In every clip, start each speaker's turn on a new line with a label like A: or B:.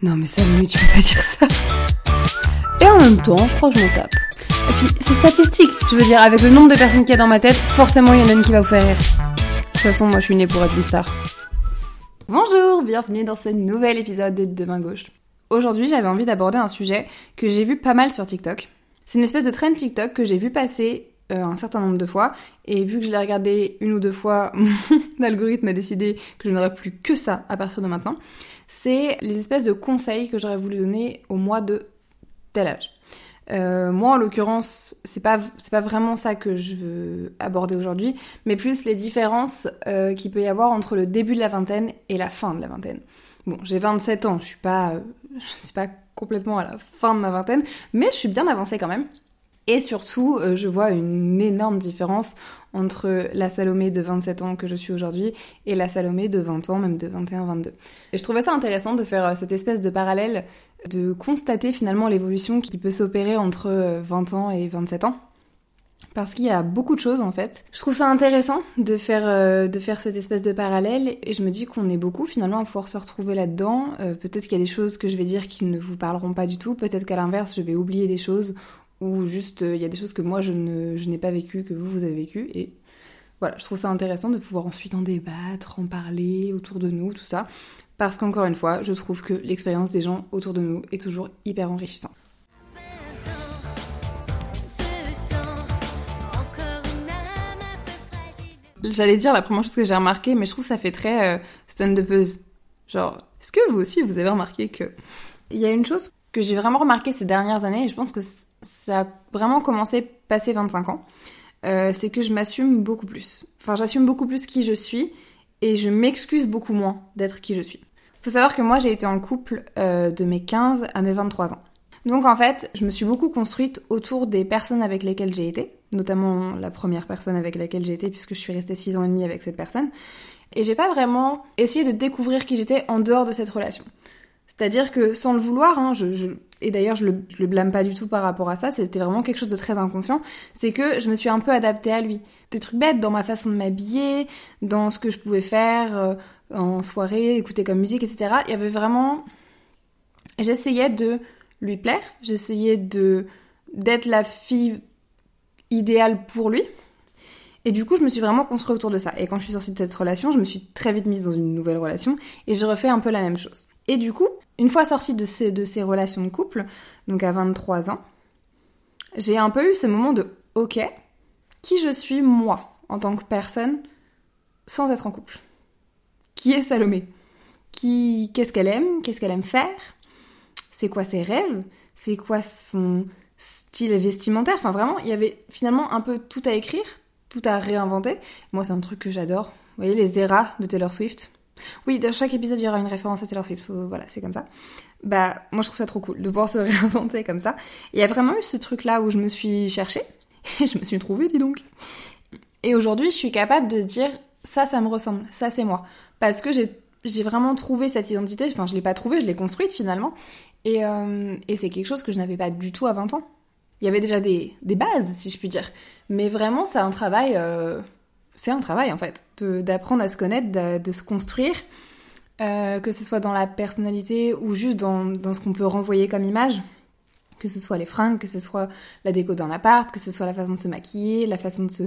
A: Non mais Salomé, tu peux pas dire ça. Et en même temps, je crois que je m'en tape. Et puis, c'est statistique. Je veux dire, avec le nombre de personnes qu'il y a dans ma tête, forcément, il y en a une qui va vous faire rire. De toute façon, moi, je suis née pour être une star. Bonjour, bienvenue dans ce nouvel épisode de Demain Gauche. Aujourd'hui, j'avais envie d'aborder un sujet que j'ai vu pas mal sur TikTok. C'est une espèce de trend TikTok que j'ai vu passer euh, un certain nombre de fois, et vu que je l'ai regardé une ou deux fois, mon algorithme a décidé que je n'aurais plus que ça à partir de maintenant. C'est les espèces de conseils que j'aurais voulu donner au mois de tel âge. Euh, moi, en l'occurrence, c'est pas pas vraiment ça que je veux aborder aujourd'hui, mais plus les différences euh, qu'il peut y avoir entre le début de la vingtaine et la fin de la vingtaine. Bon, j'ai 27 ans, je suis pas euh, je suis pas complètement à la fin de ma vingtaine, mais je suis bien avancée quand même. Et surtout, je vois une énorme différence entre la Salomé de 27 ans que je suis aujourd'hui et la Salomé de 20 ans, même de 21-22. Et je trouvais ça intéressant de faire euh, cette espèce de parallèle, de constater finalement l'évolution qui peut s'opérer entre 20 euh, ans et 27 ans. Parce qu'il y a beaucoup de choses en fait. Je trouve ça intéressant de faire, de faire cette espèce de parallèle et je me dis qu'on est beaucoup finalement à pouvoir se retrouver là-dedans. peut-être qu'il y a des choses que je vais dire qui ne vous parleront pas du tout, peut-être qu'à l'inverse je vais oublier des choses ou juste il y a des choses que moi je, n'ai pas vécues, que vous, vous avez vécues. Et voilà, je trouve ça intéressant de pouvoir ensuite en débattre, en parler autour de nous, tout ça. Parce qu'encore une fois, je trouve que l'expérience des gens autour de nous est toujours hyper enrichissante. J'allais dire la première chose que j'ai remarqué, mais je trouve que ça fait très euh, stand de buzz. Genre, est-ce que vous aussi vous avez remarqué que il y a une chose que j'ai vraiment remarqué ces dernières années, et je pense que ça a vraiment commencé passé 25 ans, euh, c'est que je m'assume beaucoup plus. Enfin, j'assume beaucoup plus qui je suis et je m'excuse beaucoup moins d'être qui je suis. Faut savoir que moi, j'ai été en couple euh, de mes 15 à mes 23 ans. Donc en fait, je me suis beaucoup construite autour des personnes avec lesquelles j'ai été, notamment la première personne avec laquelle j'ai été puisque je suis restée 6 ans et demi avec cette personne. Et j'ai pas vraiment essayé de découvrir qui j'étais en dehors de cette relation. C'est-à-dire que sans le vouloir, hein, je, et d'ailleurs je le, le blâme pas du tout par rapport à ça, c'était vraiment quelque chose de très inconscient, c'est que je me suis un peu adaptée à lui. Des trucs bêtes dans ma façon de m'habiller, dans ce que je pouvais faire euh, en soirée, écouter comme musique, etc. Il y avait vraiment... J'essayais de lui plaire, j'essayais de d'être la fille idéale pour lui. Et du coup, je me suis vraiment construite autour de ça. Et quand je suis sortie de cette relation, je me suis très vite mise dans une nouvelle relation et je refais un peu la même chose. Et du coup, une fois sortie de ces, de ces relations de couple, donc à 23 ans, j'ai un peu eu ce moment de ok, qui je suis moi en tant que personne sans être en couple? Qui est Salomé? Qui, Qu'est-ce qu'elle aime? Qu'est-ce qu'elle aime faire? C'est quoi ses rêves? C'est quoi son style vestimentaire? Enfin vraiment, il y avait finalement un peu tout à écrire, tout à réinventer. Moi, c'est un truc que j'adore. Vous voyez les eras de Taylor Swift oui, dans chaque épisode, il y aura une référence à Taylor Swift. Voilà, c'est comme ça. Bah, moi, je trouve ça trop cool de pouvoir se réinventer comme ça. Il y a vraiment eu ce truc-là où je me suis cherchée. Et je me suis trouvée, dis donc. Et aujourd'hui, je suis capable de dire ça, ça me ressemble. Ça, c'est moi. Parce que j'ai vraiment trouvé cette identité. Enfin, je l'ai pas trouvée, je l'ai construite finalement. Et, euh, c'est quelque chose que je n'avais pas du tout à 20 ans. Il y avait déjà des, des bases, si je puis dire. Mais vraiment, c'est un travail. Euh, c'est un travail en fait, d'apprendre à se connaître, de, se construire, euh, que ce soit dans la personnalité ou juste dans, ce qu'on peut renvoyer comme image, que ce soit les fringues, que ce soit la déco dans l'appart, que ce soit la façon de se maquiller, la façon de, se,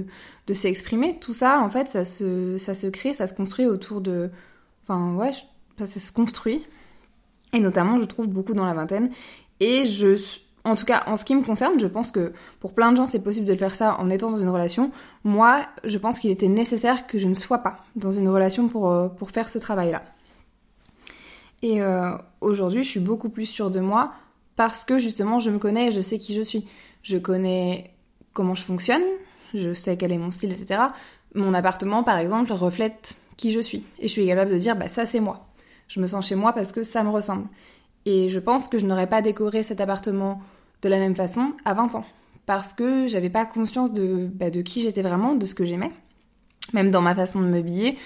A: de s'exprimer, tout ça en fait ça se, ça se crée, ça se construit autour de... Enfin ouais, ça se construit. Et notamment je trouve beaucoup dans la vingtaine. Et je en tout cas, en ce qui me concerne, je pense que pour plein de gens, c'est possible de faire ça en étant dans une relation. Moi, je pense qu'il était nécessaire que je ne sois pas dans une relation pour, euh, faire ce travail-là. Et euh, aujourd'hui, je suis beaucoup plus sûre de moi parce que justement, je me connais et je sais qui je suis. Je connais comment je fonctionne, je sais quel est mon style, etc. Mon appartement, par exemple, reflète qui je suis. Et je suis capable de dire, bah ça c'est moi. Je me sens chez moi parce que ça me ressemble. Et je pense que je n'aurais pas décoré cet appartement de la même façon à 20 ans. Parce que j'avais pas conscience de, bah, de qui j'étais vraiment, de ce que j'aimais. Même dans ma façon de m'habiller.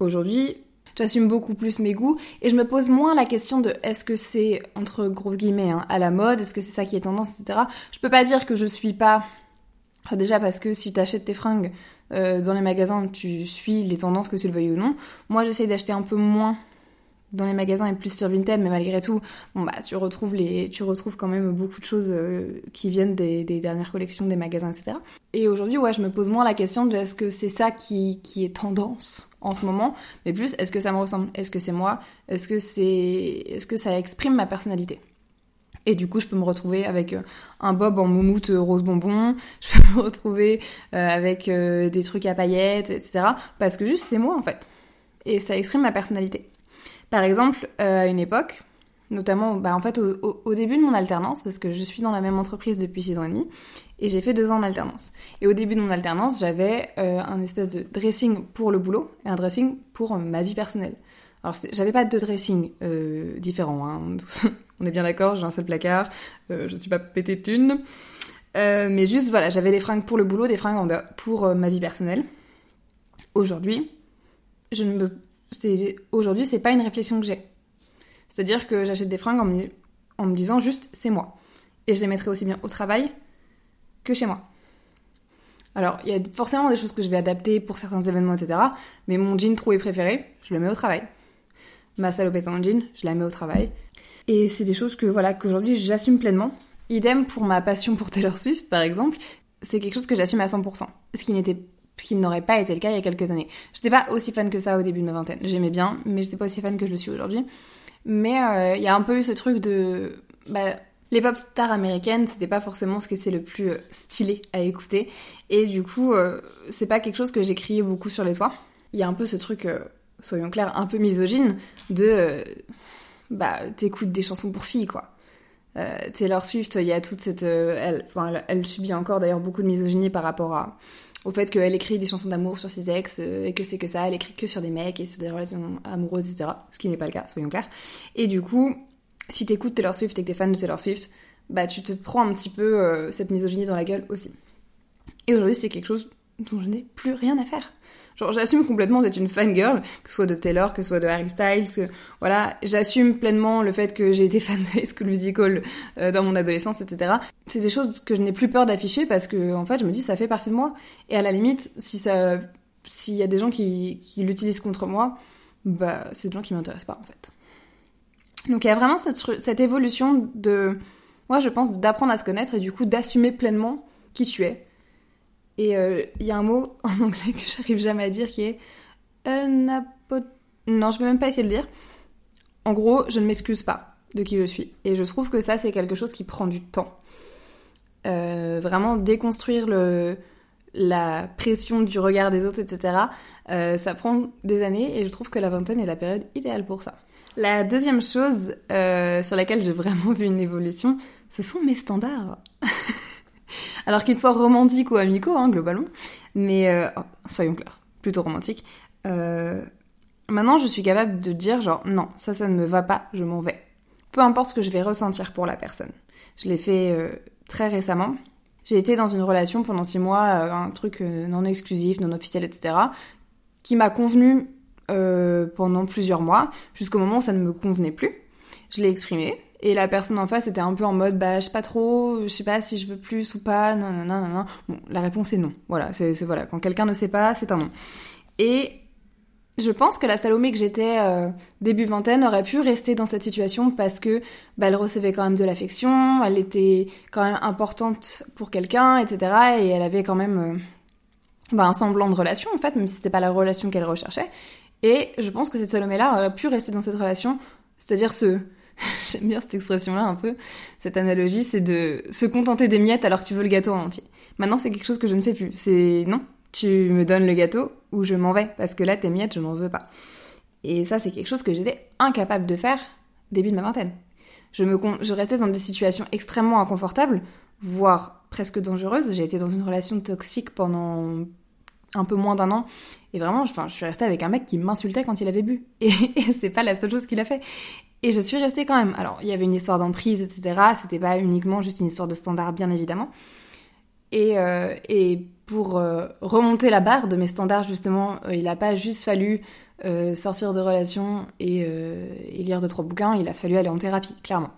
A: Aujourd'hui, j'assume beaucoup plus mes goûts et je me pose moins la question de est-ce que c'est, entre gros guillemets, hein, à la mode, est-ce que c'est ça qui est tendance, etc. Je peux pas dire que je suis pas. déjà parce que si t'achètes tes fringues euh, dans les magasins, tu suis les tendances que tu le veuilles ou non. Moi, j'essaie d'acheter un peu moins dans les magasins et plus sur Vinted, mais malgré tout, bah tu retrouves les, tu retrouves quand même beaucoup de choses euh, qui viennent des, dernières collections des magasins, etc. Et aujourd'hui, ouais, je me pose moins la question de est-ce que c'est ça qui, qui est tendance en ce moment, mais plus est-ce que ça me ressemble, est-ce que c'est moi, est-ce que c'est, est-ce que ça exprime ma personnalité? Et du coup, je peux me retrouver avec euh, un bob en moumoute euh, rose bonbon, je peux me retrouver avec des trucs à paillettes, etc. Parce que juste c'est moi en fait. Et ça exprime ma personnalité. Par exemple, euh, à une époque, notamment bah, en fait au, début de mon alternance, parce que je suis dans la même entreprise depuis 6 ans et demi, et j'ai fait 2 ans d'alternance. Et au début de mon alternance, j'avais euh, un espèce de dressing pour le boulot et un dressing pour euh, ma vie personnelle. Alors j'avais pas deux dressings différents, hein. on est bien d'accord, j'ai un seul placard, je suis pas pété de thunes. mais juste voilà, j'avais des fringues pour le boulot, des fringues pour ma vie personnelle. Aujourd'hui, je ne me aujourd'hui, c'est pas une réflexion que j'ai. C'est-à-dire que j'achète des fringues en me, disant juste c'est moi. Et je les mettrai aussi bien au travail que chez moi. Alors, il y a forcément des choses que je vais adapter pour certains événements, etc. Mais mon jean troué préféré, je le mets au travail. Ma salopette en jean, je la mets au travail. Et c'est des choses que, voilà, qu'aujourd'hui j'assume pleinement. Idem pour ma passion pour Taylor Swift, par exemple. C'est quelque chose que j'assume à 100%. Ce qui n'était ce qui n'aurait pas été le cas il y a quelques années. J'étais pas aussi fan que ça au début de ma vingtaine. J'aimais bien, mais j'étais pas aussi fan que je le suis aujourd'hui. Mais euh, il y a un peu eu ce truc de... Bah, les pop stars américaines, c'était pas forcément ce que c'est le plus euh, stylé à écouter. Et du coup, euh, c'est pas quelque chose que j'ai crié beaucoup sur les toits. Il y a un peu ce truc, soyons clairs, un peu misogyne de... bah, t'écoutes des chansons pour filles, quoi. Taylor Swift, il y a toute cette... elle, elle, elle subit encore d'ailleurs beaucoup de misogynie par rapport à au fait qu'elle écrit des chansons d'amour sur ses ex euh, et que c'est que ça, elle écrit que sur des mecs et sur des relations amoureuses, etc. Ce qui n'est pas le cas, soyons clairs. Et du coup, si t'écoutes Taylor Swift et que t'es fan de Taylor Swift, bah tu te prends un petit peu euh, cette misogynie dans la gueule aussi. Et aujourd'hui, c'est quelque chose dont je n'ai plus rien à faire. Genre, j'assume complètement d'être une fangirl, que ce soit de Taylor, que ce soit de Harry Styles, que, voilà, j'assume pleinement le fait que j'ai été fan de High School Musical euh, dans mon adolescence, etc. C'est des choses que je n'ai plus peur d'afficher parce que, en fait, je me dis, ça fait partie de moi. Et à la limite, si ça, s'il y a des gens qui, qui l'utilisent contre moi, bah, c'est des gens qui m'intéressent pas, en fait. Donc, il y a vraiment cette, cette évolution de, moi, je pense, d'apprendre à se connaître et du coup, d'assumer pleinement qui tu es et euh, il y a un mot en anglais que j'arrive jamais à dire qui est. Non, je vais même pas essayer de le dire. En gros, je ne m'excuse pas de qui je suis. Et je trouve que ça, c'est quelque chose qui prend du temps. Euh, vraiment déconstruire la pression du regard des autres, etc. Euh, ça prend des années et je trouve que la vingtaine est la période idéale pour ça. La deuxième chose sur laquelle j'ai vraiment vu une évolution, ce sont mes standards. Alors qu'ils soient romantiques ou amicaux, hein, globalement. Mais euh, oh, soyons clairs, plutôt romantiques. Euh, maintenant, je suis capable de dire genre non, ça, ça ne me va pas, je m'en vais. Peu importe ce que je vais ressentir pour la personne. Je l'ai fait euh, très récemment. J'ai été dans une relation pendant six mois, un truc non exclusif, non officiel, etc., qui m'a convenu pendant plusieurs mois, jusqu'au moment où ça ne me convenait plus. Je l'ai exprimé, et la personne en face était un peu en mode, bah, je sais pas trop, je sais pas si je veux plus ou pas, non, non, non, non. Bon, la réponse est non. Voilà, c'est, voilà. Quand quelqu'un ne sait pas, c'est un non. Et je pense que la Salomé que j'étais euh, début vingtaine aurait pu rester dans cette situation parce que bah, elle recevait quand même de l'affection, elle était quand même importante pour quelqu'un, etc. Et elle avait quand même euh, bah, un semblant de relation en fait, même si c'était pas la relation qu'elle recherchait. Et je pense que cette Salomé-là aurait pu rester dans cette relation, c'est-à-dire ce J'aime bien cette expression-là un peu. Cette analogie, c'est de se contenter des miettes alors que tu veux le gâteau en entier. Maintenant, c'est quelque chose que je ne fais plus. C'est non, tu me donnes le gâteau ou je m'en vais parce que là, tes miettes, je n'en veux pas. Et ça, c'est quelque chose que j'étais incapable de faire début de ma vingtaine. Je, me je restais dans des situations extrêmement inconfortables, voire presque dangereuses. J'ai été dans une relation toxique pendant un peu moins d'un an. Et vraiment, je suis restée avec un mec qui m'insultait quand il avait bu. Et, et c'est pas la seule chose qu'il a fait. Et je suis restée quand même. Alors, il y avait une histoire d'emprise, etc. C'était pas uniquement juste une histoire de standard, bien évidemment. Et, euh, pour euh, remonter la barre de mes standards, justement, euh, il n'a pas juste fallu sortir de relation et, et, lire deux, trois bouquins, il a fallu aller en thérapie, clairement.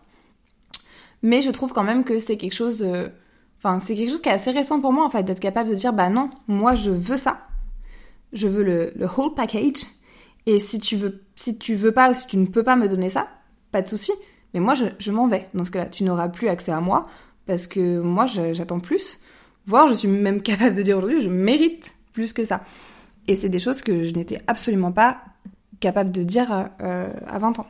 A: Mais je trouve quand même que c'est quelque chose... Enfin, c'est quelque chose qui est assez récent pour moi, en fait, d'être capable de dire, bah non, moi je veux ça. Je veux le, le whole package. Et si tu veux si tu veux pas si tu ne peux pas me donner ça, pas de souci. Mais moi, je, m'en vais. Dans ce cas-là, tu n'auras plus accès à moi parce que moi, j'attends plus. Voire, je suis même capable de dire aujourd'hui, je mérite plus que ça. Et c'est des choses que je n'étais absolument pas capable de dire euh, à 20 ans.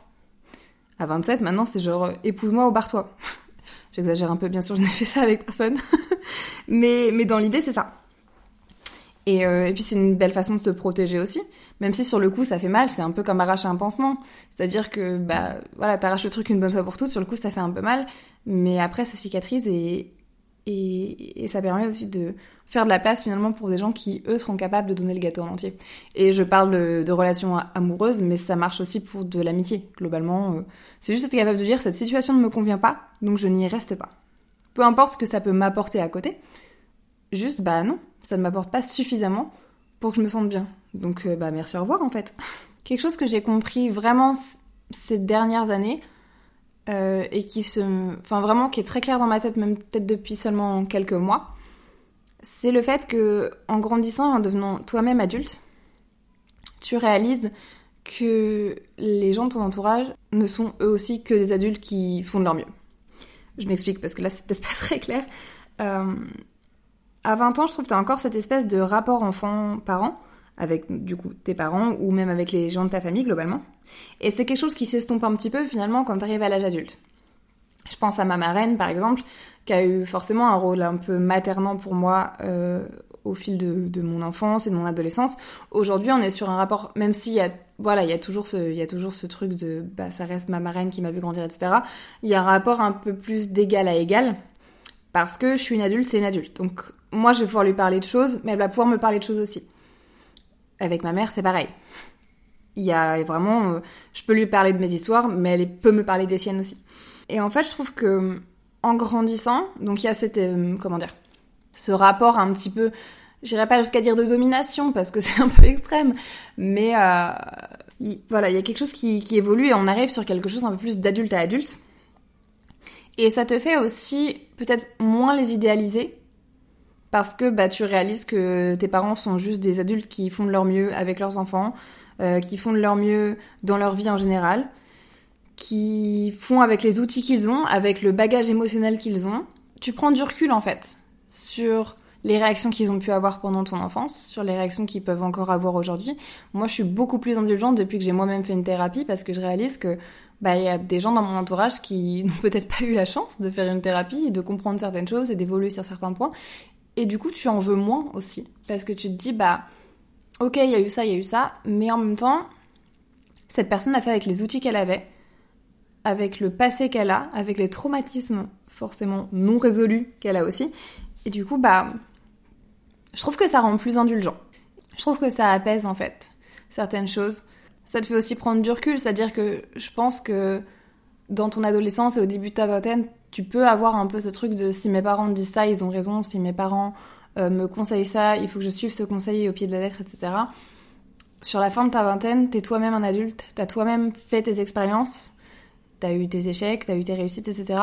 A: À 27, maintenant, c'est genre, épouse-moi ou barre-toi. J'exagère un peu, bien sûr, je n'ai fait ça avec personne. mais, mais dans l'idée, c'est ça. Et, euh, et puis, c'est une belle façon de se protéger aussi. Même si sur le coup, ça fait mal, c'est un peu comme arracher un pansement. C'est-à-dire que, bah, voilà, t'arraches le truc une bonne fois pour toutes, sur le coup, ça fait un peu mal. Mais après, ça cicatrise et, et, ça permet aussi de faire de la place finalement pour des gens qui, eux, seront capables de donner le gâteau en entier. Et je parle de, de relations amoureuses, mais ça marche aussi pour de l'amitié, globalement. Euh. C'est juste être capable de dire, cette situation ne me convient pas, donc je n'y reste pas. Peu importe ce que ça peut m'apporter à côté, juste, bah non, ça ne m'apporte pas suffisamment pour que je me sente bien. Donc, euh, bah merci, au revoir en fait. Quelque chose que j'ai compris vraiment ces dernières années, euh, et qui se, enfin vraiment qui est très clair dans ma tête, même peut-être depuis seulement quelques mois, c'est le fait que en grandissant, en devenant toi-même adulte, tu réalises que les gens de ton entourage ne sont eux aussi que des adultes qui font de leur mieux. Je m'explique parce que là c'est peut-être pas très clair. Euh, à 20 ans, je trouve que tu as encore cette espèce de rapport enfant-parent avec du coup tes parents ou même avec les gens de ta famille globalement. Et c'est quelque chose qui s'estompe un petit peu finalement quand tu arrives à l'âge adulte. Je pense à ma marraine par exemple, qui a eu forcément un rôle un peu maternant pour moi euh, au fil de, mon enfance et de mon adolescence. Aujourd'hui, on est sur un rapport, même s'il y a, voilà, il y a toujours ce, il y a toujours ce truc de, bah, ça reste ma marraine qui m'a vu grandir, etc. Il y a un rapport un peu plus d'égal à égal, parce que je suis une adulte, c'est une adulte. Donc, moi, je vais pouvoir lui parler de choses, mais elle va pouvoir me parler de choses aussi. Avec ma mère, c'est pareil. Il y a vraiment, euh, je peux lui parler de mes histoires, mais elle peut me parler des siennes aussi. Et en fait, je trouve que en grandissant, donc il y a cette, euh, comment dire, ce rapport un petit peu, j'irai pas jusqu'à dire de domination parce que c'est un peu extrême, mais euh, voilà, il y a quelque chose qui, qui évolue et on arrive sur quelque chose un peu plus d'adulte à adulte. Et ça te fait aussi peut-être moins les idéaliser parce que bah, tu réalises que tes parents sont juste des adultes qui font de leur mieux avec leurs enfants, euh, qui font de leur mieux dans leur vie en général, qui font avec les outils qu'ils ont, avec le bagage émotionnel qu'ils ont. Tu prends du recul en fait sur les réactions qu'ils ont pu avoir pendant ton enfance, sur les réactions qu'ils peuvent encore avoir aujourd'hui. Moi, je suis beaucoup plus indulgente depuis que j'ai moi-même fait une thérapie parce que je réalise que bah il y a des gens dans mon entourage qui n'ont peut-être pas eu la chance de faire une thérapie et de comprendre certaines choses et d'évoluer sur certains points et du coup, tu en veux moins aussi. Parce que tu te dis, bah, ok, il y a eu ça, il y a eu ça, mais en même temps, cette personne a fait avec les outils qu'elle avait, avec le passé qu'elle a, avec les traumatismes forcément non résolus qu'elle a aussi. Et du coup, bah, je trouve que ça rend plus indulgent. Je trouve que ça apaise en fait certaines choses. Ça te fait aussi prendre du recul, c'est-à-dire que je pense que dans ton adolescence et au début de ta vingtaine, tu peux avoir un peu ce truc de si mes parents disent ça, ils ont raison, si mes parents euh, me conseillent ça, il faut que je suive ce conseil au pied de la lettre, etc. Sur la fin de ta vingtaine, t'es toi-même un adulte, t'as toi-même fait tes expériences, t'as eu tes échecs, t'as eu tes réussites, etc.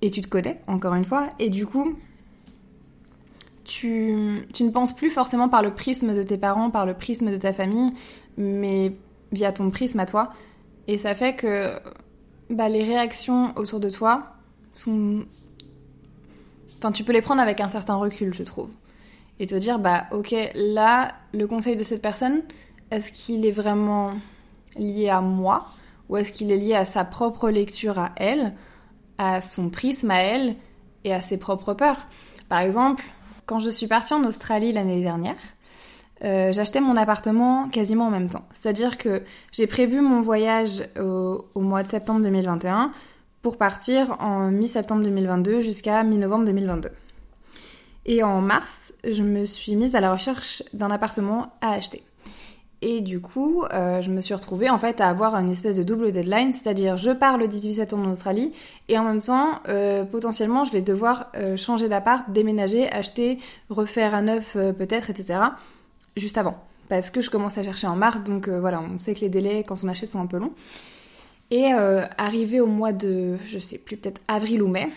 A: Et tu te connais, encore une fois, et du coup, tu, tu ne penses plus forcément par le prisme de tes parents, par le prisme de ta famille, mais via ton prisme à toi. Et ça fait que bah, les réactions autour de toi sont. Enfin, tu peux les prendre avec un certain recul, je trouve. Et te dire, bah, ok, là, le conseil de cette personne, est-ce qu'il est vraiment lié à moi ou est-ce qu'il est lié à sa propre lecture à elle, à son prisme à elle et à ses propres peurs? Par exemple, quand je suis partie en Australie l'année dernière, euh, j'achetais mon appartement quasiment en même temps. C'est-à-dire que j'ai prévu mon voyage au, mois de septembre 2021 pour partir en mi-septembre 2022 jusqu'à mi-novembre 2022. Et en mars, je me suis mise à la recherche d'un appartement à acheter. Et du coup, euh, je me suis retrouvée en fait à avoir une espèce de double deadline, c'est-à-dire je pars le 18 septembre en Australie et en même temps, euh, potentiellement, je vais devoir changer d'appart, déménager, acheter, refaire un neuf peut-être, etc juste avant. Parce que je commence à chercher en mars, donc euh, voilà, on sait que les délais quand on achète sont un peu longs. Et euh, arrivé au mois de, je sais plus, peut-être avril ou mai,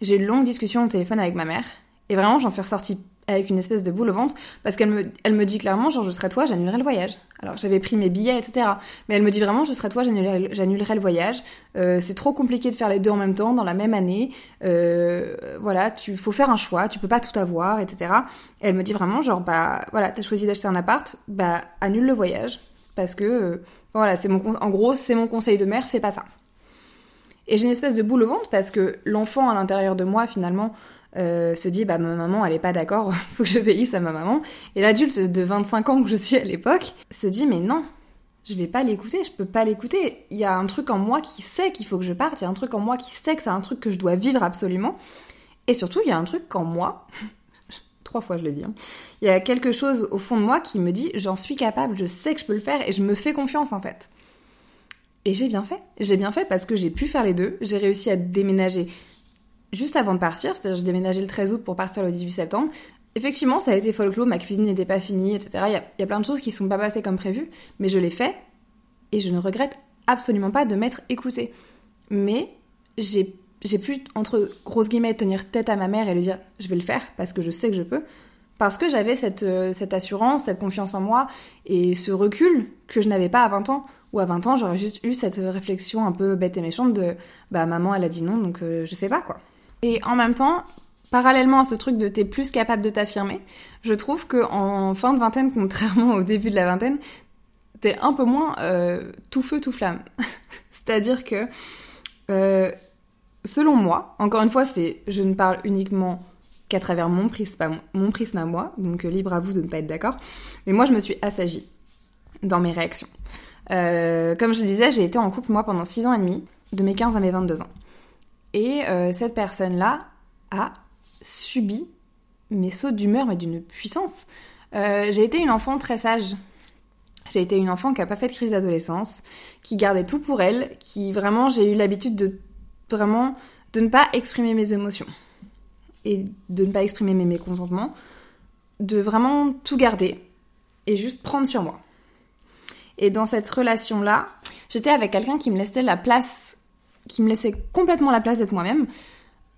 A: j'ai eu une longue discussion au téléphone avec ma mère. Et vraiment, j'en suis ressortie avec une espèce de boule au ventre parce qu'elle me, elle me dit clairement genre je serai toi, j'annulerai le voyage. Alors j'avais pris mes billets, etc. Mais elle me dit vraiment je serai toi, j'annulerai le voyage. Euh, c'est trop compliqué de faire les deux en même temps dans la même année. Euh, voilà, tu faut faire un choix, tu peux pas tout avoir, etc. Et elle me dit vraiment genre bah voilà t'as choisi d'acheter un appart, bah annule le voyage parce que euh, voilà c'est mon en gros c'est mon conseil de mère, fais pas ça. Et j'ai une espèce de boule au ventre parce que l'enfant à l'intérieur de moi finalement euh, se dit bah ma maman elle est pas d'accord, faut que je obéisse à ma maman. Et l'adulte de 25 ans que je suis à l'époque se dit mais non, je vais pas l'écouter, je peux pas l'écouter. Il y a un truc en moi qui sait qu'il faut que je parte, il y a un truc en moi qui sait que c'est un truc que je dois vivre absolument. Et surtout, il y a un truc en moi, trois fois je le dis, hein. il y a quelque chose au fond de moi qui me dit j'en suis capable, je sais que je peux le faire et je me fais confiance en fait. Et j'ai bien fait. J'ai bien fait parce que j'ai pu faire les deux. J'ai réussi à déménager juste avant de partir, c'est-à-dire je déménageais le 13 août pour partir le 18 septembre. Effectivement, ça a été folklore, ma cuisine n'était pas finie, etc. Il y, a, plein de choses qui ne sont pas passées comme prévu, mais je l'ai fait et je ne regrette absolument pas de m'être écoutée. Mais j'ai j'ai pu, entre grosses guillemets, tenir tête à ma mère et lui dire je vais le faire parce que je sais que je peux. Parce que j'avais cette, euh, cette assurance, cette confiance en moi et ce recul que je n'avais pas à 20 ans. Ou à 20 ans, j'aurais juste eu cette réflexion un peu bête et méchante de bah maman elle a dit non donc euh, je fais pas quoi. Et en même temps, parallèlement à ce truc de t'es plus capable de t'affirmer, je trouve que en fin de vingtaine, contrairement au début de la vingtaine, t'es un peu moins euh, tout feu tout flamme. C'est-à-dire que, euh, selon moi, encore une fois, c'est je ne parle uniquement qu'à travers mon prisme, mon prisme à moi, donc euh, libre à vous de ne pas être d'accord. Mais moi, je me suis assagie dans mes réactions. comme je le disais, j'ai été en couple moi pendant 6 ans et demi, de mes 15 à mes 22 ans. Et euh, cette personne-là a subi mes sauts d'humeur, mais d'une puissance. Euh, j'ai été une enfant très sage. J'ai été une enfant qui a pas fait de crise d'adolescence, qui gardait tout pour elle, qui vraiment, j'ai eu l'habitude de vraiment de ne pas exprimer mes émotions et de ne pas exprimer mes mécontentements, de vraiment tout garder et juste prendre sur moi. Et dans cette relation-là, j'étais avec quelqu'un qui me laissait la place qui me laissait complètement la place d'être moi-même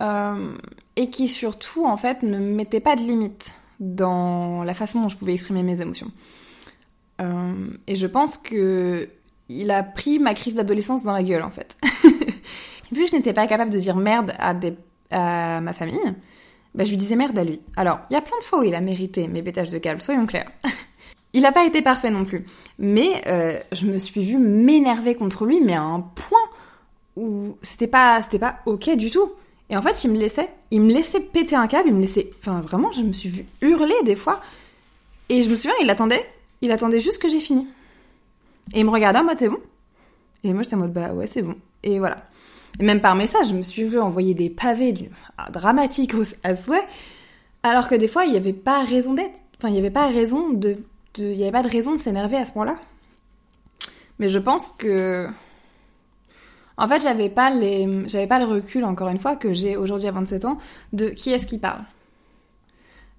A: euh, et qui surtout en fait ne mettait pas de limite dans la façon dont je pouvais exprimer mes émotions. Euh, et je pense que il a pris ma crise d'adolescence dans la gueule en fait. Vu que je n'étais pas capable de dire merde à, ma famille, bah, je lui disais merde à lui. Alors, il y a plein de fois où il a mérité mes pétages de câble, soyons clairs. il n'a pas été parfait non plus. Mais euh, je me suis vue m'énerver contre lui, mais à un point où c'était pas c'était pas ok du tout. Et en fait, il me laissait, il me laissait péter un câble, il me laissait, enfin vraiment, je me suis vu hurler des fois. Et je me souviens, il attendait, il attendait juste que j'ai fini. Et il me regardait en mode c'est bon? Et moi j'étais en mode bah ouais c'est bon. Et voilà. Et même par message, je me suis vu envoyer des pavés dramatiques à souhait, alors que des fois il n'y avait pas raison d'être. Enfin il n'y avait pas raison de, il y avait pas de raison de s'énerver à ce point-là. Mais je pense que en fait, j'avais pas le recul, encore une fois, que j'ai aujourd'hui à 27 ans, de qui est-ce qui parle.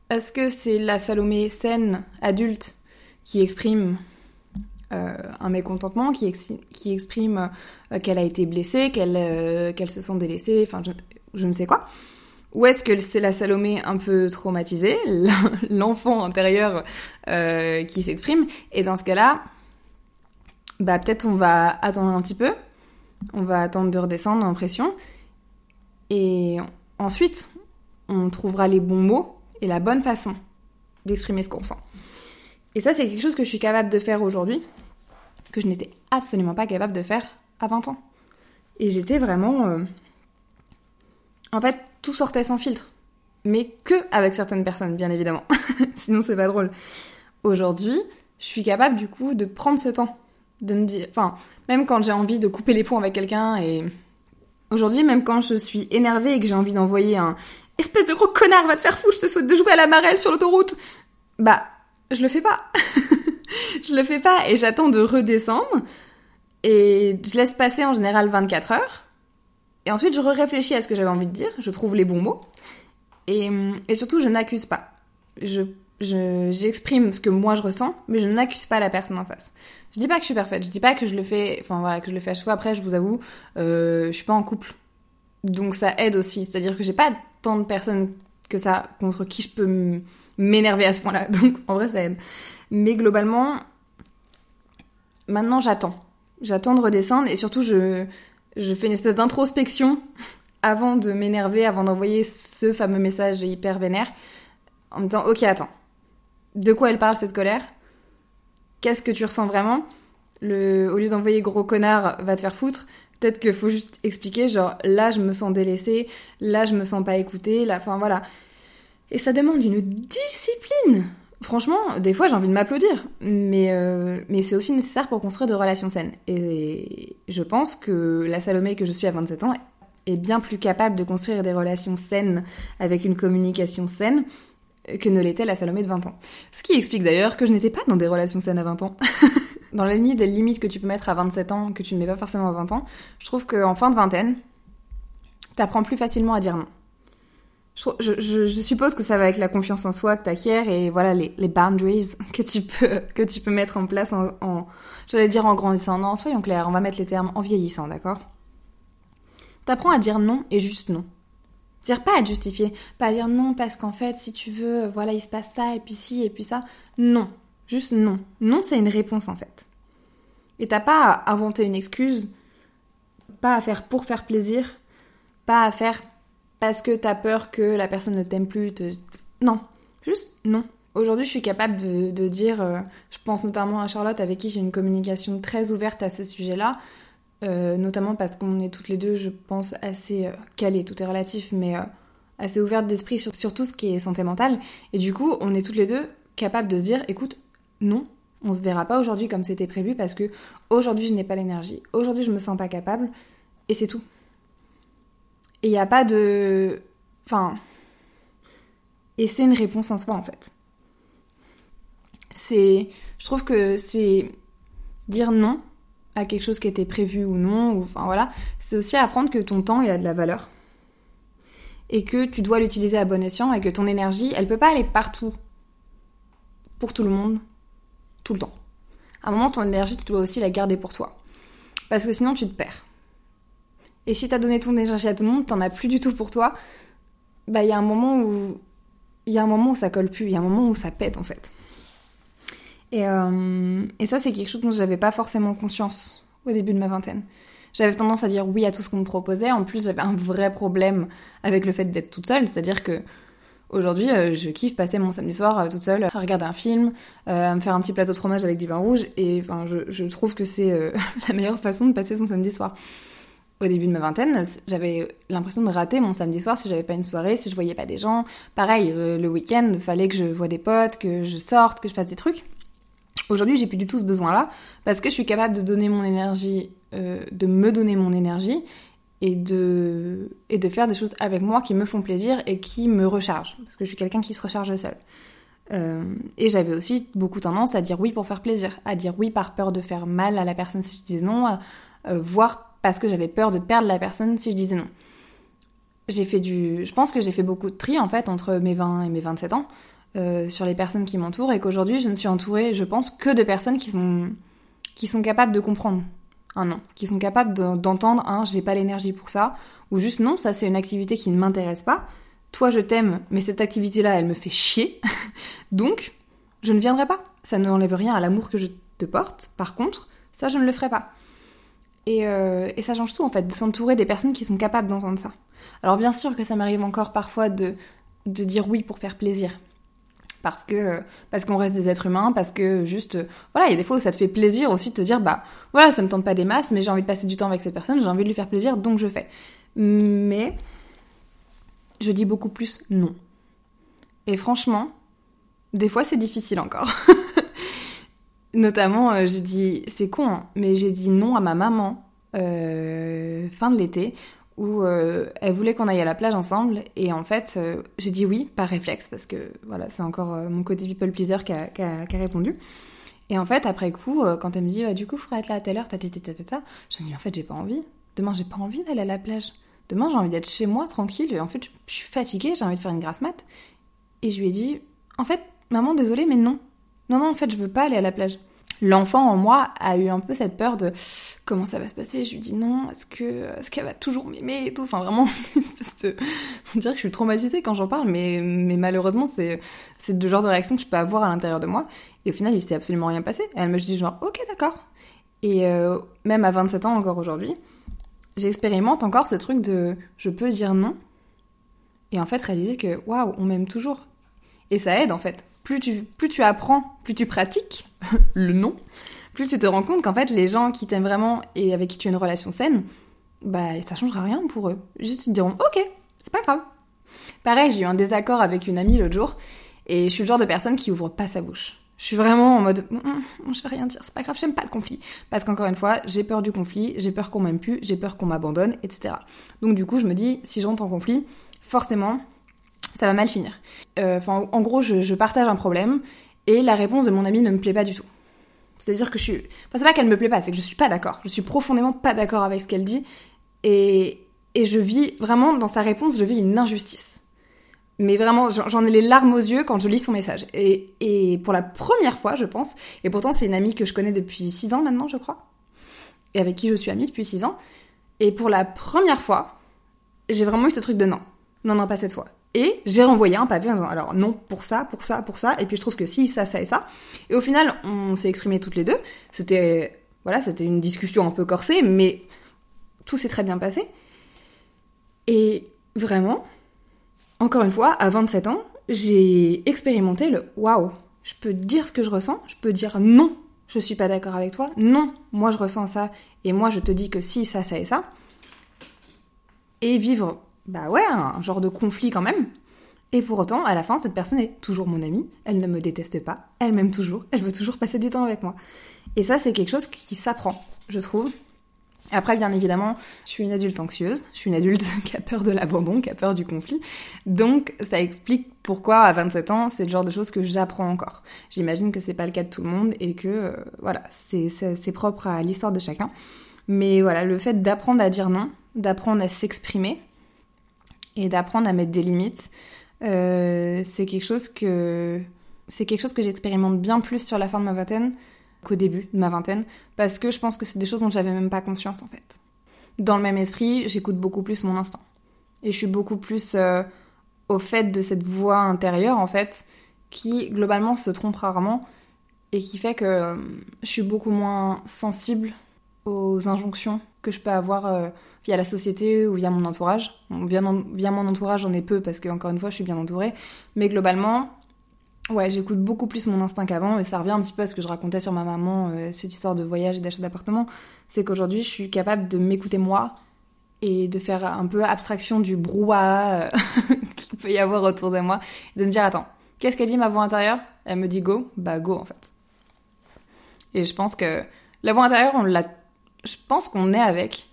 A: Est-ce que c'est la Salomé saine, adulte, qui exprime euh, un mécontentement, qui, exprime euh, qu'elle a été blessée, qu'elle euh, qu'elle se sent délaissée, enfin, je, je, ne sais quoi? Ou est-ce que c'est la Salomé un peu traumatisée, l'enfant intérieur qui s'exprime? Et dans ce cas-là, bah peut-être on va attendre un petit peu, on va attendre de redescendre en pression. Et ensuite, on trouvera les bons mots et la bonne façon d'exprimer ce qu'on ressent. Et ça, c'est quelque chose que je suis capable de faire aujourd'hui, que je n'étais absolument pas capable de faire à 20 ans. Et j'étais vraiment... Euh, en fait, tout sortait sans filtre. Mais que avec certaines personnes, bien évidemment. Sinon, c'est pas drôle. Aujourd'hui, je suis capable du coup de prendre ce temps. De me dire... Enfin, même quand j'ai envie de couper les ponts avec quelqu'un et aujourd'hui, même quand je suis énervée et que j'ai envie d'envoyer un espèce de gros connard va te faire fou, je te souhaite de jouer à la marelle sur l'autoroute, bah je le fais pas. je le fais pas et j'attends de redescendre et je laisse passer en général 24 heures. Et ensuite, je réfléchis à ce que j'avais envie de dire, je trouve les bons mots. Et, et surtout, je n'accuse pas. Je j'exprime ce que moi je ressens, mais je n'accuse pas la personne en face. Je dis pas que je suis parfaite, je dis pas que je le fais, enfin voilà, que je le fais à chaque fois. Après, je vous avoue, euh, je suis pas en couple, donc ça aide aussi. C'est-à-dire que j'ai pas tant de personnes que ça contre qui je peux m'énerver à ce point-là. Donc en vrai, ça aide. Mais globalement, maintenant j'attends. J'attends de redescendre et surtout je, je fais une espèce d'introspection avant de m'énerver, avant d'envoyer ce fameux message hyper vénère, en me disant ok attends, de quoi elle parle cette colère? Qu'est-ce que tu ressens vraiment? Au lieu d'envoyer gros connard, va te faire foutre. Peut-être qu'il faut juste expliquer, genre là je me sens délaissée, là je me sens pas écoutée, là, enfin voilà. Et ça demande une discipline franchement, des fois j'ai envie de m'applaudir, mais, euh, mais c'est aussi nécessaire pour construire de relations saines. Et je pense que la Salomé que je suis à 27 ans est bien plus capable de construire des relations saines avec une communication saine que ne l'était la Salomé de 20 ans. Ce qui explique d'ailleurs que je n'étais pas dans des relations saines à 20 ans. dans la ligne des limites que tu peux mettre à 27 ans, que tu ne mets pas forcément à 20 ans, je trouve qu'en fin de vingtaine, t'apprends plus facilement à dire non je, suppose que ça va avec la confiance en soi que tu acquiers et voilà les, les, boundaries que tu peux que tu peux mettre en place en, en j'allais dire en grandissant non soyons clairs on va mettre les termes en vieillissant d'accord? T'apprends à dire non et juste non dire pas à te justifier pas à dire non parce qu'en fait si tu veux voilà il se passe ça et puis ci et puis ça non juste non non c'est une réponse en fait et t'as pas à inventer une excuse pas à faire pour faire plaisir pas à faire parce que t'as peur que la personne ne t'aime plus. Te... Non, juste non. Aujourd'hui, je suis capable de, dire, euh, je pense notamment à Charlotte avec qui j'ai une communication très ouverte à ce sujet-là, euh, notamment parce qu'on est toutes les deux, je pense, assez euh, calées, tout est relatif, mais assez ouvertes d'esprit sur, sur, tout ce qui est santé mentale. Et du coup, on est toutes les deux capables de se dire, écoute, non, on se verra pas aujourd'hui comme c'était prévu parce que aujourd'hui je n'ai pas l'énergie, aujourd'hui je me sens pas capable, et c'est tout. Et il n'y a pas de... Enfin... Et c'est une réponse en soi, en fait. C'est... Je trouve que c'est... Dire non à quelque chose qui était prévu ou non. Enfin, voilà. C'est aussi apprendre que ton temps, il a de la valeur. Et que tu dois l'utiliser à bon escient et que ton énergie, elle peut pas aller partout. Pour tout le monde. Tout le temps. À un moment, ton énergie, tu dois aussi la garder pour toi. Parce que sinon, tu te perds. Et si t'as donné ton énergie à tout le monde, t'en as plus du tout pour toi. Bah, il y a un moment où. Il y a un moment où ça colle plus, il y a un moment où ça pète en fait. Et, euh, et ça, c'est quelque chose dont j'avais pas forcément conscience au début de ma vingtaine. J'avais tendance à dire oui à tout ce qu'on me proposait. En plus, j'avais un vrai problème avec le fait d'être toute seule. C'est-à-dire que aujourd'hui, euh, je kiffe passer mon samedi soir euh, toute seule à regarder un film, à me faire un petit plateau de fromage avec du vin rouge. Et enfin, je, trouve que c'est la meilleure façon de passer son samedi soir au début de ma vingtaine, j'avais l'impression de rater mon samedi soir si j'avais pas une soirée, si je voyais pas des gens. Pareil, le, week-end, il fallait que je voie des potes, que je sorte, que je fasse des trucs. Aujourd'hui, j'ai plus du tout ce besoin-là parce que je suis capable de donner mon énergie, euh, de me donner mon énergie et de, faire des choses avec moi qui me font plaisir et qui me rechargent. Parce que je suis quelqu'un qui se recharge seul. Euh, et j'avais aussi beaucoup tendance à dire oui pour faire plaisir, à dire oui par peur de faire mal à la personne si je disais non, euh, voire parce que j'avais peur de perdre la personne si je disais non. J'ai fait du. Je pense que j'ai fait beaucoup de tri en fait entre mes 20 et mes 27 ans euh, sur les personnes qui m'entourent et qu'aujourd'hui je ne suis entourée, je pense, que de personnes qui sont, qui sont capables de comprendre un non, qui sont capables d'entendre un j'ai pas l'énergie pour ça, ou juste non, ça c'est une activité qui ne m'intéresse pas. Toi je t'aime, mais cette activité-là elle me fait chier, donc je ne viendrai pas. Ça ne enlève rien à l'amour que je te porte, par contre, ça je ne le ferai pas. Euh, et, ça change tout en fait, de s'entourer des personnes qui sont capables d'entendre ça. Alors bien sûr que ça m'arrive encore parfois de, de dire oui pour faire plaisir. Parce que parce qu'on reste des êtres humains, parce que juste voilà, il y a des fois où ça te fait plaisir aussi de te dire bah voilà, ça me tente pas des masses, mais j'ai envie de passer du temps avec cette personne, j'ai envie de lui faire plaisir, donc je fais. Mais je dis beaucoup plus non. Et franchement, des fois c'est difficile encore. Notamment, euh, j'ai dit, c'est con, hein, mais j'ai dit non à ma maman euh, fin de l'été où euh, elle voulait qu'on aille à la plage ensemble et en fait j'ai dit oui par réflexe parce que voilà c'est encore mon côté people pleaser qui a, qui, a, répondu. Et en fait après coup quand elle me dit bah, du coup faudrait être là à telle heure ta ta ta je me dis en fait j'ai pas envie. Demain j'ai pas envie d'aller à la plage. Demain j'ai envie d'être chez moi tranquille et en fait je suis fatiguée j'ai envie de faire une grasse mat. Et je lui ai dit en fait maman désolée mais non. Non, non, en fait, je veux pas aller à la plage. L'enfant en moi a eu un peu cette peur de comment ça va se passer? Je lui dis non, est-ce que est-ce qu'elle va toujours m'aimer et tout? Enfin vraiment, de... on dirait que je suis traumatisée quand j'en parle, mais, mais malheureusement c'est c'est le genre de réaction que je peux avoir à l'intérieur de moi. Et au final, il s'est absolument rien passé. elle me dit genre ok d'accord. Et euh, même à 27 ans encore aujourd'hui, j'expérimente encore ce truc de je peux dire non. Et en fait réaliser que waouh, on m'aime toujours. Et ça aide en fait. Plus tu, plus tu apprends, plus tu pratiques le non, plus tu te rends compte qu'en fait, les gens qui t'aiment vraiment et avec qui tu as une relation saine, bah, ça changera rien pour eux. Juste, ils te diront, ok, c'est pas grave. Pareil, j'ai eu un désaccord avec une amie l'autre jour, et je suis le genre de personne qui ouvre pas sa bouche. Je suis vraiment en mode, mm, mm, je vais rien dire, c'est pas grave, j'aime pas le conflit. Parce qu'encore une fois, j'ai peur du conflit, j'ai peur qu'on m'aime plus, j'ai peur qu'on m'abandonne, etc. Donc du coup, je me dis, si j'entre en conflit, forcément, ça va mal finir. Euh, enfin, en gros, je, je partage un problème, et la réponse de mon ami ne me plaît pas du tout. C'est-à-dire que je suis. Enfin, c'est pas qu'elle me plaît pas, c'est que je suis pas d'accord. Je suis profondément pas d'accord avec ce qu'elle dit. Et, et je vis vraiment, dans sa réponse, je vis une injustice. Mais vraiment, j'en ai les larmes aux yeux quand je lis son message. Et, et pour la première fois, je pense, et pourtant c'est une amie que je connais depuis 6 ans maintenant, je crois, et avec qui je suis amie depuis 6 ans, et pour la première fois, j'ai vraiment eu ce truc de non. Non, non, pas cette fois. Et j'ai renvoyé un papier en disant alors non pour ça, pour ça, pour ça. Et puis je trouve que si, ça, ça et ça. Et au final, on s'est exprimé toutes les deux. C'était voilà, c'était une discussion un peu corsée, mais tout s'est très bien passé. Et vraiment, encore une fois, à 27 ans, j'ai expérimenté le waouh. Je peux dire ce que je ressens, je peux dire non, je suis pas d'accord avec toi, non, moi je ressens ça, et moi je te dis que si, ça, ça et ça. Et vivre bah ouais, un genre de conflit quand même. Et pour autant, à la fin, cette personne est toujours mon amie, elle ne me déteste pas, elle m'aime toujours, elle veut toujours passer du temps avec moi. Et ça, c'est quelque chose qui s'apprend, je trouve. Après, bien évidemment, je suis une adulte anxieuse, je suis une adulte qui a peur de l'abandon, qui a peur du conflit. Donc, ça explique pourquoi, à 27 ans, c'est le genre de choses que j'apprends encore. J'imagine que c'est pas le cas de tout le monde et que, euh, voilà, c'est propre à l'histoire de chacun. Mais voilà, le fait d'apprendre à dire non, d'apprendre à s'exprimer, et d'apprendre à mettre des limites. Euh, c'est quelque chose que c'est quelque chose que j'expérimente bien plus sur la fin de ma vingtaine qu'au début de ma vingtaine parce que je pense que c'est des choses dont j'avais même pas conscience en fait. Dans le même esprit, j'écoute beaucoup plus mon instinct et je suis beaucoup plus euh, au fait de cette voix intérieure en fait qui globalement se trompe rarement et qui fait que euh, je suis beaucoup moins sensible aux injonctions que je peux avoir via la société ou via mon entourage. via, mon entourage, j'en ai peu parce que, encore une fois, je suis bien entourée. Mais globalement, ouais, j'écoute beaucoup plus mon instinct qu'avant et ça revient un petit peu à ce que je racontais sur ma maman, euh, cette histoire de voyage et d'achat d'appartement. C'est qu'aujourd'hui, je suis capable de m'écouter moi et de faire un peu abstraction du brouhaha euh, qu'il peut y avoir autour de moi. De me dire, attends, qu'est-ce qu'elle dit ma voix intérieure? Elle me dit go, bah go en fait. Et je pense que la voix intérieure, on l'a. Je pense qu'on est avec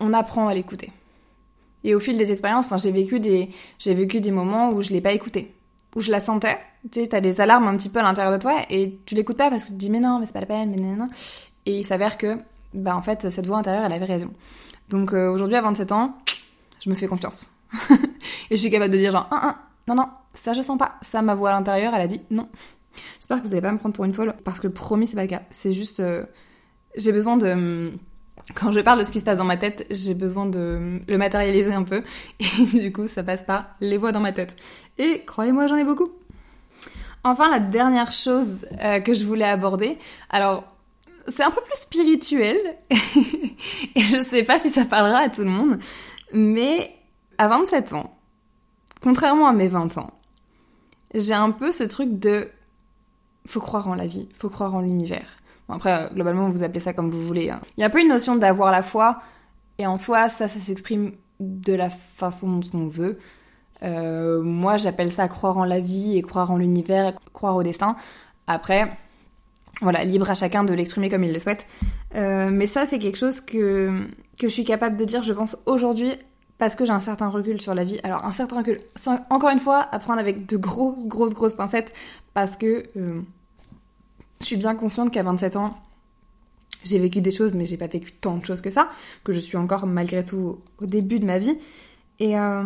A: on apprend à l'écouter. Et au fil des expériences, j'ai vécu des, j'ai vécu des moments où je l'ai pas écoutée, où je la sentais. Tu sais, t'as des alarmes un petit peu à l'intérieur de toi et tu l'écoutes pas parce que tu te dis mais non, mais c'est pas la peine, mais non, non. Et il s'avère que, bah en fait, cette voix intérieure, elle avait raison. Donc euh, aujourd'hui, à 27 ans, je me fais confiance. et je suis capable de dire genre, ah, non, non, ça je sens pas. Ça, ma voix à l'intérieur, elle a dit non. J'espère que vous allez pas me prendre pour une folle parce que promis, c'est pas le cas. C'est juste, euh, j'ai besoin de quand je parle de ce qui se passe dans ma tête, j'ai besoin de le matérialiser un peu. Et du coup, ça passe par les voix dans ma tête. Et croyez-moi, j'en ai beaucoup. Enfin, la dernière chose euh, que je voulais aborder, alors c'est un peu plus spirituel, et je sais pas si ça parlera à tout le monde, mais à 27 ans, contrairement à mes 20 ans, j'ai un peu ce truc de faut croire en la vie, faut croire en l'univers après, globalement, vous appelez ça comme vous voulez. Hein. Il y a un peu une notion d'avoir la foi, et en soi, ça, ça s'exprime de la façon dont on veut. Euh, moi, j'appelle ça croire en la vie et croire en l'univers, croire au destin. Après, voilà, libre à chacun de l'exprimer comme il le souhaite. Euh, mais ça, c'est quelque chose que, que je suis capable de dire, je pense, aujourd'hui, parce que j'ai un certain recul sur la vie. Alors, un certain recul, encore une fois, à prendre avec de grosses, grosses, grosses pincettes, parce que euh, je suis bien consciente qu'à 27 ans, j'ai vécu des choses, mais j'ai pas vécu tant de choses que ça, que je suis encore malgré tout au début de ma vie. Et euh,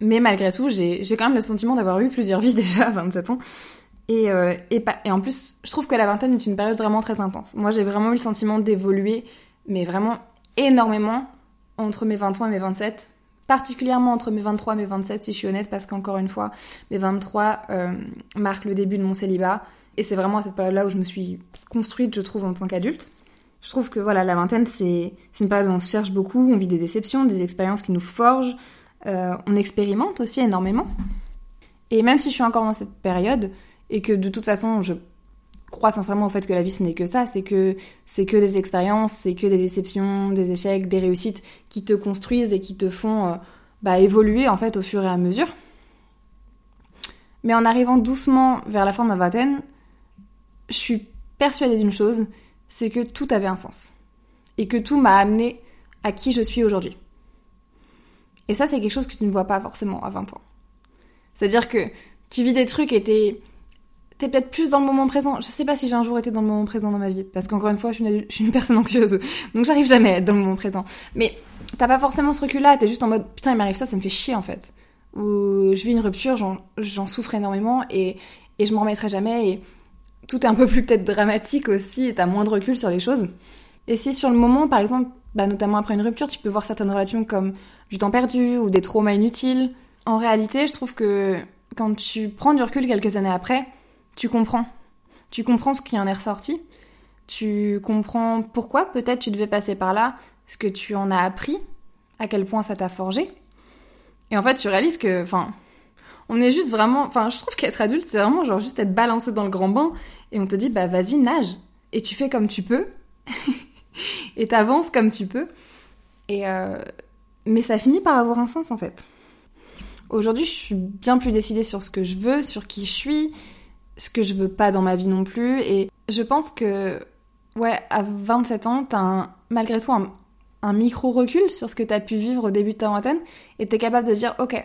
A: mais malgré tout, j'ai quand même le sentiment d'avoir eu plusieurs vies déjà à 27 ans. Et, euh, et, et, en plus, je trouve que la vingtaine est une période vraiment très intense. Moi, j'ai vraiment eu le sentiment d'évoluer, mais vraiment énormément entre mes 20 ans et mes 27. Particulièrement entre mes 23 et mes 27, si je suis honnête, parce qu'encore une fois, mes 23 euh, marquent le début de mon célibat. Et c'est vraiment à cette période-là où je me suis construite, je trouve, en tant qu'adulte. Je trouve que voilà, la vingtaine, c'est une période où on se cherche beaucoup, on vit des déceptions, des expériences qui nous forgent, euh, on expérimente aussi énormément. Et même si je suis encore dans cette période, et que de toute façon, je crois sincèrement au fait que la vie ce n'est que ça, c'est que c'est que des expériences, c'est que des déceptions, des échecs, des réussites qui te construisent et qui te font euh, bah, évoluer en fait au fur et à mesure. Mais en arrivant doucement vers la fin de ma vingtaine, je suis persuadée d'une chose, c'est que tout avait un sens et que tout m'a amené à qui je suis aujourd'hui. Et ça, c'est quelque chose que tu ne vois pas forcément à 20 ans. C'est-à-dire que tu vis des trucs et t'es t'es peut-être plus dans le moment présent. Je sais pas si j'ai un jour été dans le moment présent dans ma vie, parce qu'encore une fois, je suis, une, personne anxieuse, donc j'arrive jamais à être dans le moment présent. Mais t'as pas forcément ce recul-là, t'es juste en mode putain, il m'arrive ça, ça me fait chier en fait. Ou je vis une rupture, j'en souffre énormément et, et je m'en remettrai jamais et tout est un peu plus peut-être dramatique aussi et t'as moins de recul sur les choses. Et si sur le moment, par exemple, bah, notamment après une rupture, tu peux voir certaines relations comme du temps perdu ou des traumas inutiles, en réalité, je trouve que quand tu prends du recul quelques années après, tu comprends. Tu comprends ce qui en est ressorti. Tu comprends pourquoi peut-être tu devais passer par là, ce que tu en as appris, à quel point ça t'a forgé. Et en fait, tu réalises que, enfin, on est juste vraiment, enfin, je trouve qu'être adulte, c'est vraiment genre juste être balancé dans le grand bain et on te dit, bah vas-y, nage. Et tu fais comme tu peux. et t'avances comme tu peux. Et euh... Mais ça finit par avoir un sens en fait. Aujourd'hui, je suis bien plus décidée sur ce que je veux, sur qui je suis, ce que je veux pas dans ma vie non plus. Et je pense que, ouais, à 27 ans, t'as malgré tout un, micro-recul sur ce que t'as pu vivre au début de ta vingtaine et t'es capable de dire, ok,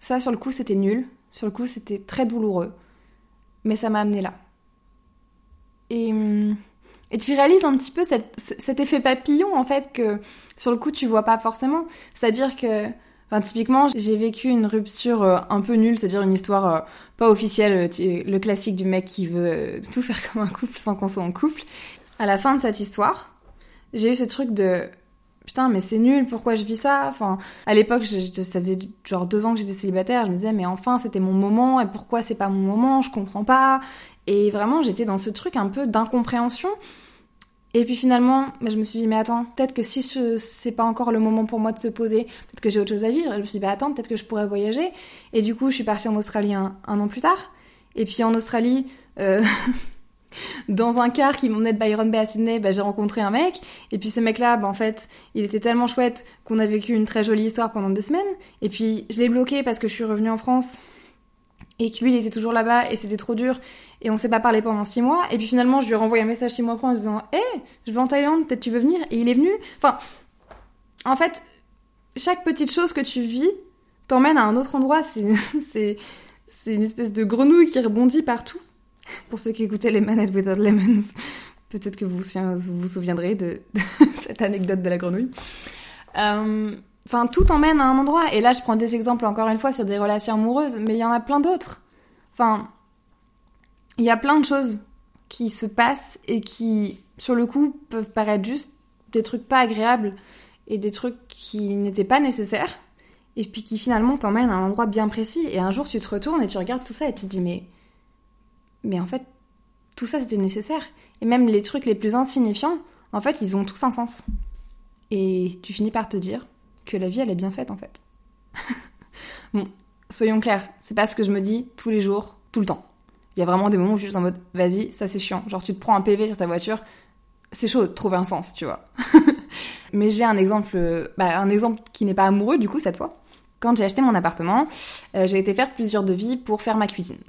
A: ça sur le coup c'était nul, sur le coup c'était très douloureux, mais ça m'a amené là. Et, et tu réalises un petit peu cet effet papillon en fait que sur le coup tu vois pas forcément. C'est-à-dire que Enfin, typiquement, j'ai vécu une rupture euh, un peu nulle, c'est-à-dire une histoire euh, pas officielle, euh, le classique du mec qui veut tout faire comme un couple sans qu'on soit en couple. À la fin de cette histoire, j'ai eu ce truc de putain mais c'est nul pourquoi je vis ça? Enfin à l'époque ça faisait genre deux ans que j'étais célibataire je me disais mais enfin c'était mon moment et pourquoi c'est pas mon moment? Je comprends pas. Et vraiment j'étais dans ce truc un peu d'incompréhension et puis finalement, bah, je me suis dit, mais attends, peut-être que si c'est pas encore le moment pour moi de se poser, peut-être que j'ai autre chose à vivre. je me suis dit, bah attends, peut-être que je pourrais voyager. Et du coup, je suis partie en Australie un, an plus tard. Et puis en Australie, euh, dans un car qui m'emmenait de Byron Bay à Sydney, bah, j'ai rencontré un mec. Et puis ce mec-là, bah, en fait, il était tellement chouette qu'on a vécu une très jolie histoire pendant deux semaines. Et puis je l'ai bloqué parce que je suis revenue en France et que lui il était toujours là-bas et c'était trop dur et on s'est pas parlé pendant six mois. Et puis finalement je lui ai renvoyé un message six mois après en disant hé je vais en Thaïlande peut-être tu veux venir? Et il est venu. Enfin en fait chaque petite chose que tu vis t'emmène à un autre endroit. C'est une espèce de grenouille qui rebondit partout. Pour ceux qui écoutaient les manettes without lemons peut-être que vous vous souviendrez de, cette anecdote de la grenouille. Euh, Enfin, tout emmène à un endroit. Et là, je prends des exemples encore une fois sur des relations amoureuses, mais il y en a plein d'autres. Enfin, il y a plein de choses qui se passent et qui, sur le coup, peuvent paraître juste des trucs pas agréables et des trucs qui n'étaient pas nécessaires. Et puis qui finalement t'emmènent à un endroit bien précis. Et un jour, tu te retournes et tu regardes tout ça et tu te dis, mais. Mais en fait, tout ça c'était nécessaire. Et même les trucs les plus insignifiants, en fait, ils ont tous un sens. Et tu finis par te dire, que la vie elle est bien faite en fait. bon, soyons clairs, c'est pas ce que je me dis tous les jours, tout le temps. Il y a vraiment des moments où je suis juste en mode vas-y, ça c'est chiant. Genre tu te prends un PV sur ta voiture, c'est chaud de trouver un sens, tu vois. Mais j'ai un exemple, bah, un exemple qui n'est pas amoureux du coup cette fois. Quand j'ai acheté mon appartement, euh, j'ai été faire plusieurs devis pour faire ma cuisine.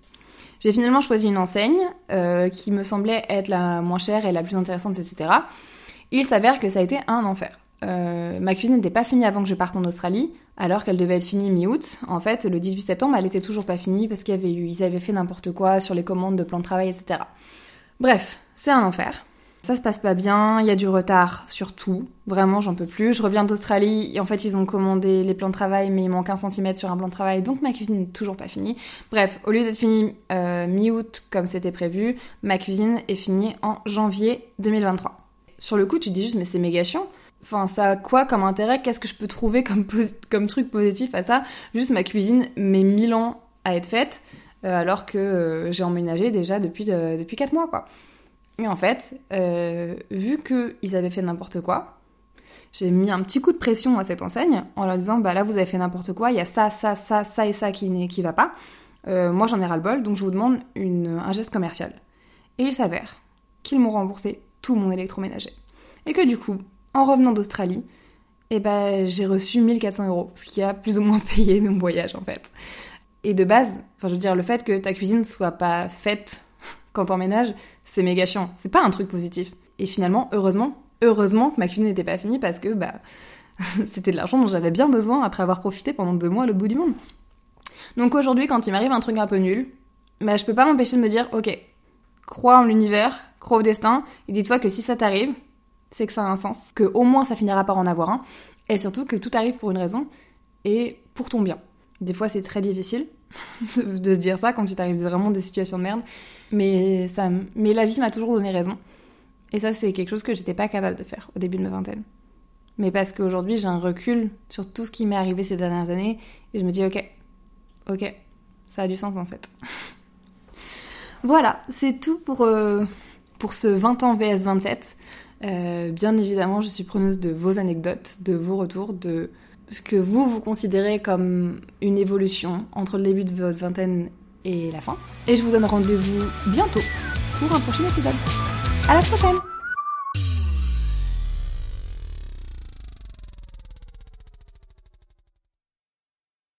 A: J'ai finalement choisi une enseigne euh, qui me semblait être la moins chère et la plus intéressante, etc. Il s'avère que ça a été un enfer. Euh, ma cuisine n'était pas finie avant que je parte en Australie, alors qu'elle devait être finie mi-août. En fait, le 18 septembre, elle était toujours pas finie parce qu'ils avaient fait n'importe quoi sur les commandes de plan de travail, etc. Bref, c'est un enfer. Ça se passe pas bien, il y a du retard sur tout. Vraiment, j'en peux plus. Je reviens d'Australie et en fait, ils ont commandé les plans de travail, mais il manque un centimètre sur un plan de travail, donc ma cuisine n'est toujours pas finie. Bref, au lieu d'être finie euh, mi-août comme c'était prévu, ma cuisine est finie en janvier 2023. Sur le coup, tu te dis juste, mais c'est méga chiant. Enfin, ça a quoi comme intérêt? Qu'est-ce que je peux trouver comme, truc positif à ça? Juste ma cuisine met mille ans à être faite, euh, alors que euh, j'ai emménagé déjà depuis, depuis 4 mois, quoi. Et en fait, euh, vu qu'ils avaient fait n'importe quoi, j'ai mis un petit coup de pression à cette enseigne en leur disant bah là vous avez fait n'importe quoi, il y a ça, ça, ça, ça et ça qui, qui va pas. Euh, moi j'en ai ras le bol, donc je vous demande un geste commercial. Et il s'avère qu'ils m'ont remboursé tout mon électroménager. Et que du coup, en revenant d'Australie, eh ben, j'ai reçu 1400 euros, ce qui a plus ou moins payé mon voyage en fait. Et de base, enfin je veux dire, le fait que ta cuisine soit pas faite quand t'emménages, c'est méga chiant. C'est pas un truc positif. Et finalement, heureusement, heureusement que ma cuisine n'était pas finie parce que bah c'était de l'argent dont j'avais bien besoin après avoir profité pendant deux mois à l'autre bout du monde. Donc aujourd'hui, quand il m'arrive un truc un peu nul, bah je peux pas m'empêcher de me dire, ok, crois en l'univers, crois au destin, et dis-toi que si ça t'arrive, c'est que ça a un sens, que au moins ça finira par en avoir un, et surtout que tout arrive pour une raison et pour ton bien. Des fois, c'est très difficile de se dire ça quand tu t'arrives vraiment des situations de merde, mais, ça, mais la vie m'a toujours donné raison. Et ça, c'est quelque chose que j'étais pas capable de faire au début de ma vingtaine. Mais parce qu'aujourd'hui, j'ai un recul sur tout ce qui m'est arrivé ces dernières années, et je me dis, ok, ok, ça a du sens en fait. voilà, c'est tout pour, euh, pour ce 20 ans VS 27. Euh, bien évidemment, je suis preneuse de vos anecdotes, de vos retours, de ce que vous, vous considérez comme une évolution entre le début de votre vingtaine et la fin. Et je vous donne rendez-vous bientôt pour un prochain épisode. À la prochaine